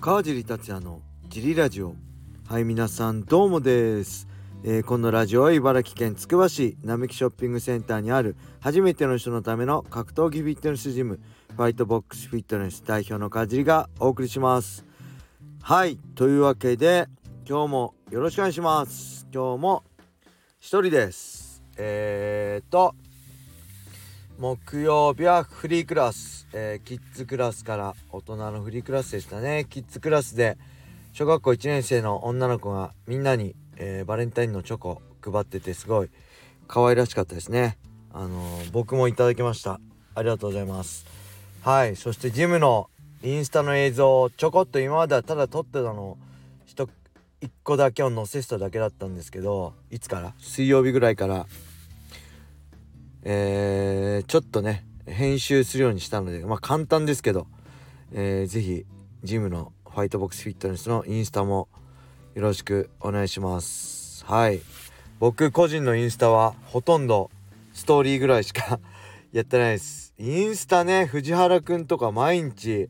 川尻達也のジリラジオ。はい皆さんどうもです、えー、このラジオは茨城県つくば市並木ショッピングセンターにある初めての人のための格闘技フィットネスジムファイトボックスフィットネス代表の川尻がお送りします。はいというわけで今日もよろしくお願いします。今日も一人です。えーと木曜日はフリークラス、えー、キッズクラスから大人のフリークラスでしたね。キッズクラスで小学校1年生の女の子がみんなに、えー、バレンタインのチョコ配っててすごい可愛らしかったですね。あのー、僕もいただきました。ありがとうございます。はい。そしてジムのインスタの映像をちょこっと今まではただ撮ってたの1個だけを載せてただけだったんですけどいつから？水曜日ぐらいからえー、ちょっとね編集するようにしたのでまあ簡単ですけど、えー、ぜひジムのファイトボックスフィットネスのインスタもよろしくお願いします。はい。僕個人のインスタはほとんどストーリーぐらいしか やってないです。インスタね藤原くんとか毎日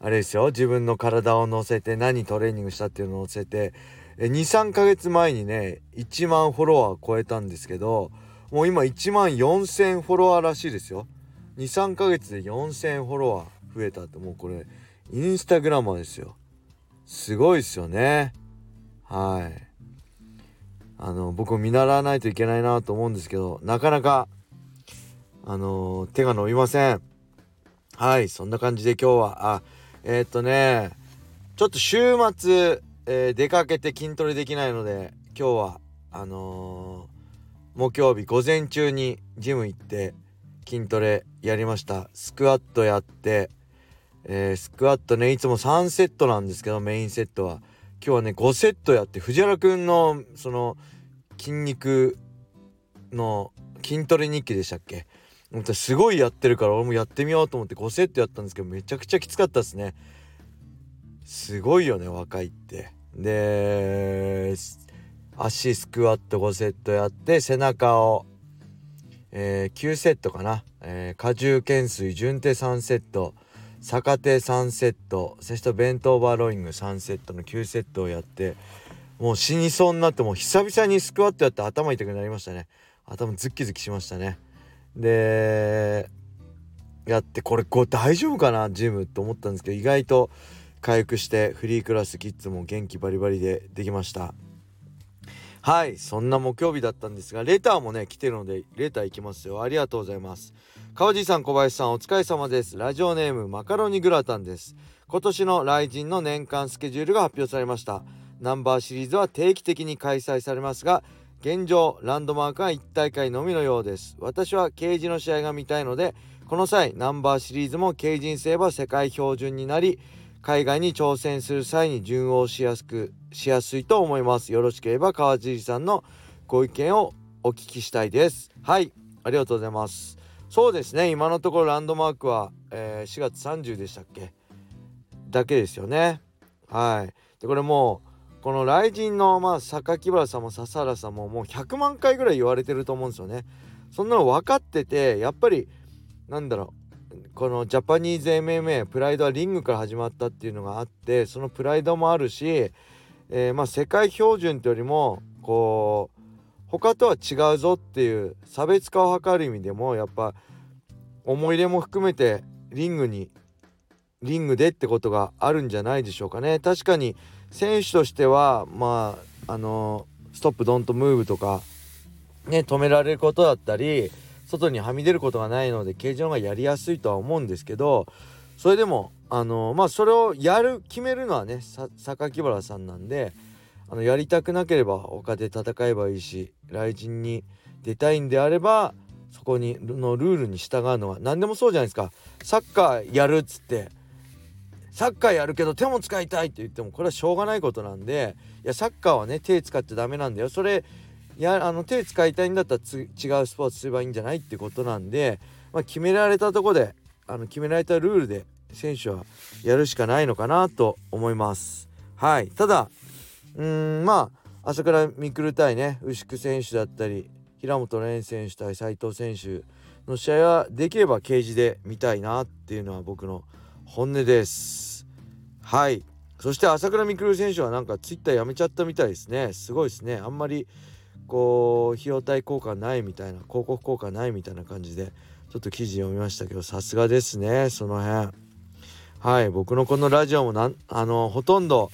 あれですよ自分の体を乗せて何トレーニングしたっていうのを載せて23ヶ月前にね1万フォロワー超えたんですけどもう今1万4000フォロワーらしいですよ。23ヶ月で4000フォロワー増えたってもうこれインスタグラマーですよ。すごいですよね。はい。あの僕も見習わないといけないなと思うんですけどなかなかあの手が伸びません。はいそんな感じで今日はあえー、っとねちょっと週末、えー、出かけて筋トレできないので今日はあの木曜日午前中にジム行って筋トレやりました。スクワットやって、えー、スクワットねいつも3セットなんですけどメインセットは。今日はね5セットやって藤原くんのその筋肉の筋トレ日記でしたっけ？すごいやってるから俺もやってみようと思って5セットやったんですけどめちゃくちゃきつかったですね。すごいよね若いって。で足スクワット5セットやって背中を、えー、9セットかな、えー、荷重懸垂順手3セット逆手3セットそしてベントオーバーロイング3セットの9セットをやってもう死にそうになってもう久々にスクワットやって頭痛くなりましたね。頭ズッキズキしましたね。でやってこれこう大丈夫かなジムと思ったんですけど意外と回復してフリークラスキッズも元気バリバリでできました。はいそんな木曜日だったんですがレターもね来てるのでレターいきますよ。ありがとうございます。川地さん小林さんお疲れ様です。ラジオネームマカロニグラタンです。今年の雷神の年間スケジュールが発表されました。ナンバーシリーズは定期的に開催されますが現状ランドマークは1大会のみのようです。私はケージの試合が見たいのでこの際ナンバーシリーズもケージにすれば世界標準になり海外に挑戦する際に順応しやすくしやすいと思います。よろしければ川尻さんのご意見をお聞きしたいです。はいありがとうございます。そうですね今のところランドマークは、えー、4月30でしたっけ？だけですよね。はい。でこれもうこの雷神のまあ榊原さんも笹原さんももう100万回ぐらい言われてると思うんですよね。そんなの分かっててやっぱりなんだろうこのジャパニーズ MMA プライドはリングから始まったっていうのがあってそのプライドもあるし、えー、まあ世界標準というよりもこう他とは違うぞっていう差別化を図る意味でもやっぱ思い入れも含めてリングにリングでってことがあるんじゃないでしょうかね。確かに選手としてはまああのストップドントムーブとかね止められることだったり外にはみ出ることがないので形状がやりやすいとは思うんですけどそれでもあのまあそれをやる決めるのはね榊原さんなんであのやりたくなければ他で戦えばいいし雷神に出たいんであればそこにのルールに従うのは何でもそうじゃないですか。サッカーやるっつってサッカーやるけど手も使いたいって言ってもこれはしょうがないことなんでいやサッカーはね手使ってダメなんだよ。それやあの手使いたいんだったら違うスポーツすればいいんじゃないってことなんで、まあ、決められたとこであの決められたルールで選手はやるしかないのかなと思います。はいただうんまあ朝倉未来対ね牛久選手だったり平本蓮選手対斉藤選手の試合はできればケージで見たいなっていうのは僕の本音です。はいそして朝倉未来選手はなんかツイッターやめちゃったみたいですねすごいですねあんまりこう費用対効果ないみたいな広告効果ないみたいな感じでちょっと記事読みましたけどさすがですねその辺。はい僕のこのラジオもなんあのほとんど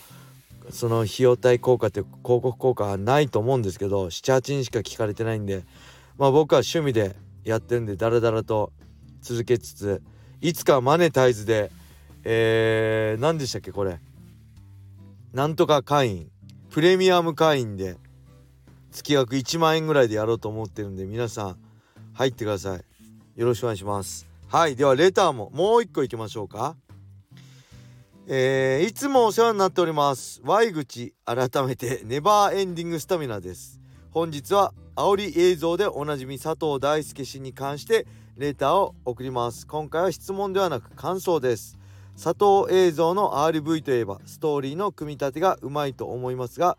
その費用対効果って広告効果はないと思うんですけど78人しか聞かれてないんでまあ僕は趣味でやってるんでダラダラと続けつついつかマネタイズでえー、何でしたっけこれ。なんとか会員。プレミアム会員で月額1万円ぐらいでやろうと思ってるんで皆さん入ってください。よろしくお願いします。はいではレターももう一個いきましょうか。えー、いつもお世話になっております。Y 口改めてネバーエンディングスタミナです。本日は煽り映像でおなじみ佐藤大輔氏に関してレターを送ります。今回は質問ではなく感想です。佐藤映像の RV といえばストーリーの組み立てがうまいと思いますが、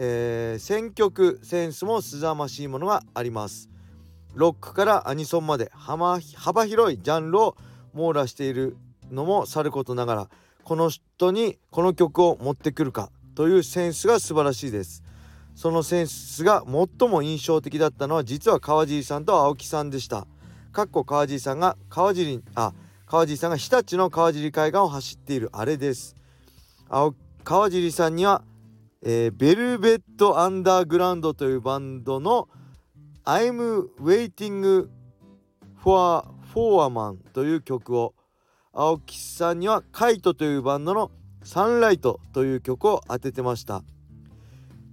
えー、選曲センスもすざましいものがあります。ロックからアニソンまで幅広いジャンルを網羅しているのもさることながらこの人にこの曲を持ってくるかというセンスが素晴らしいです。そのセンスが最も印象的だったのは実は川尻さんと青木さんでした。かっこ川尻さんが川尻あ川尻さんが日立の川尻海岸を走っているあれです。青川尻さんには、えー、ベルベット・アンダーグラウンドというバンドの「I'm Waiting for, for a Man」という曲を青木さんには「カイト」というバンドの「サンライト」という曲を当ててました。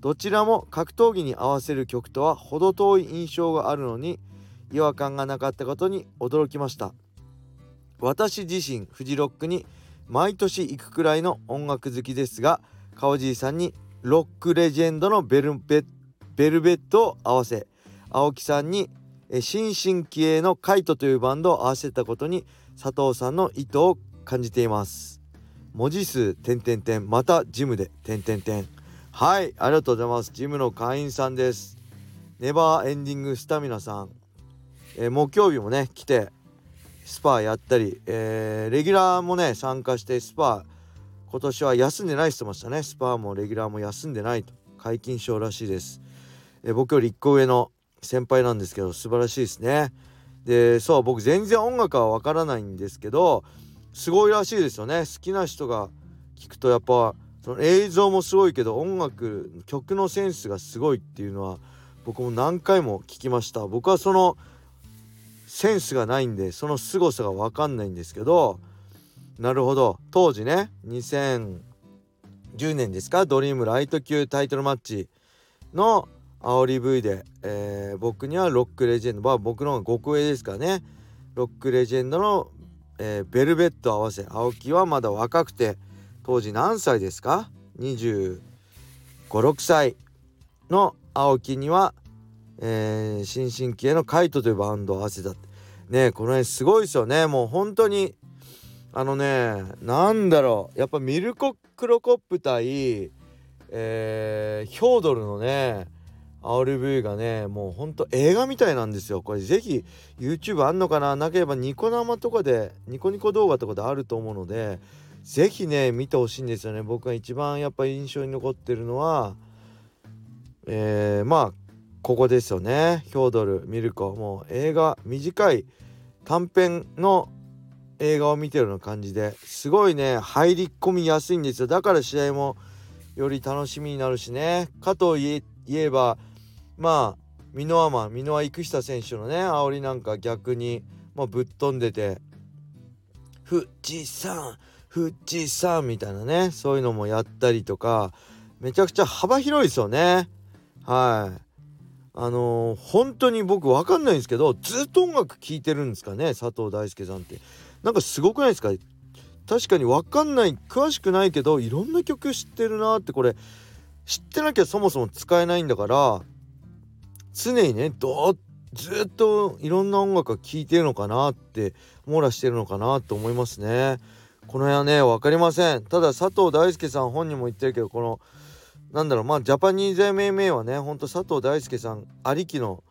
どちらも格闘技に合わせる曲とは程遠い印象があるのに違和感がなかったことに驚きました。私自身フジロックに毎年行くくらいの音楽好きですが川尻さんにロックレジェンドのベルベベルベットを合わせ青木さんに新進気鋭のカイトというバンドを合わせたことに佐藤さんの意図を感じています。文字数点点点またジムで点点点はいありがとうございます。ジムの会員さんです。ネバーエンディングスタミナさん、えー、木曜日もね来てスパやったり、えー、レギュラーもね参加してスパ今年は休んでないって言ってましたね。スパーもレギュラーも休んでないと。皆勤賞らしいです、え、僕より1個上の先輩なんですけど素晴らしいですね。でそう僕全然音楽はわからないんですけどすごいらしいですよね。好きな人が聞くとやっぱその映像もすごいけど音楽曲のセンスがすごいっていうのは僕も何回も聞きました。僕はそのセンスがないんでその凄さが分かんないんですけどなるほど。当時ね2010年ですか？ドリームライト級タイトルマッチの煽り V で、えー、僕にはロックレジェンド、まあ、僕の方が5個上ですからね。ロックレジェンドの、えー、ベルベット合わせ青木はまだ若くて当時何歳ですか？2 5 6歳の青木にはえー、新進気鋭のカイトというバンドを合わせた。ねこの辺すごいですよね。もう本当にあのねなんだろう。やっぱミルコ・クロコップ対、えー、ヒョードルのね RV がねもうほんと映画みたいなんですよ。これぜひ YouTube あんのかな？なければニコ生とかでニコニコ動画とかであると思うのでぜひね見てほしいんですよね。僕が一番やっぱ印象に残ってるのはえー、まあここですよね。ヒョードルミルコ。もう映画短い短編の映画を見てるような感じですごいね入り込みやすいんですよ。だから試合もより楽しみになるしね。かといえばまあ箕輪マン箕輪生久選手のね煽りなんか逆にもうぶっ飛んでて富士山富士山みたいなねそういうのもやったりとかめちゃくちゃ幅広いですよね。はい。あのー、本当に僕分かんないんですけどずっと音楽聴いてるんですかね佐藤大輔さんって。なんかすごくないですか？確かに分かんない詳しくないけどいろんな曲知ってるなってこれ知ってなきゃそもそも使えないんだから常にねどずっといろんな音楽が聴いてるのかなって網羅してるのかなと思いますね。この辺はね分かりません。ただ佐藤大輔さん本人も言ってるけどこのなんだろうまあジャパニーズ MMA はねほんと佐藤大輔さんありきの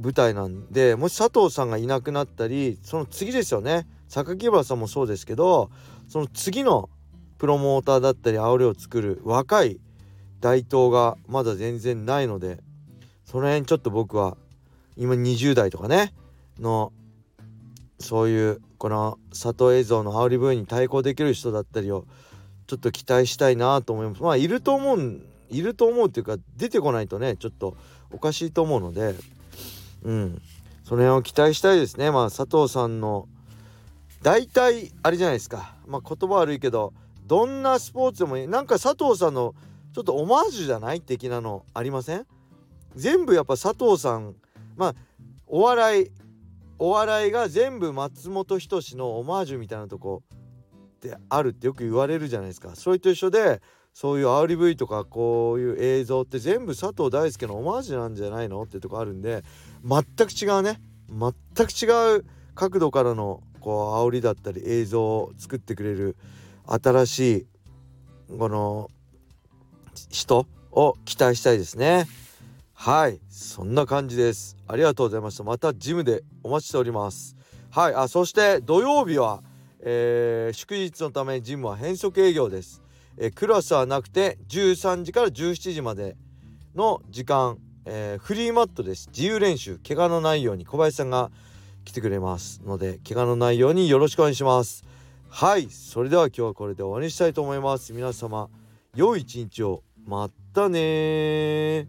舞台なんでもし佐藤さんがいなくなったりその次ですよね。榊原さんもそうですけどその次のプロモーターだったり煽りを作る若い大東がまだ全然ないのでその辺ちょっと僕は今20代とかねのそういうこの里映像の煽り部に対抗できる人だったりをちょっと期待したいなと思います。まあいると思ういると思うっていうか出てこないとねちょっとおかしいと思うのでうん。その辺を期待したいですね。まあ佐藤さんの大体あれじゃないですか。まあ言葉悪いけどどんなスポーツでもいい。なんか佐藤さんのちょっとオマージュじゃない的なのありません？全部やっぱ佐藤さんまあお笑いお笑いが全部松本人志のオマージュみたいなとこってあるってよく言われるじゃないですか。それと一緒でそういう煽り V とかこういう映像って全部佐藤大輔のオマージュなんじゃないのってとこあるんで全く違うね。全く違う角度からのこう煽りだったり映像を作ってくれる新しいこの人を期待したいですね。はい。そんな感じです。ありがとうございました。またジムでお待ちしております。はい。あそして土曜日は、えー、祝日のためジムは変則営業です。えー、クラスはなくて13時から17時までの時間、えー、フリーマットです。自由練習。怪我のないように小林さんが来てくれますので怪我のないようによろしくお願いします。はい。それでは今日はこれで終わりにしたいと思います。皆様良い一日を。またね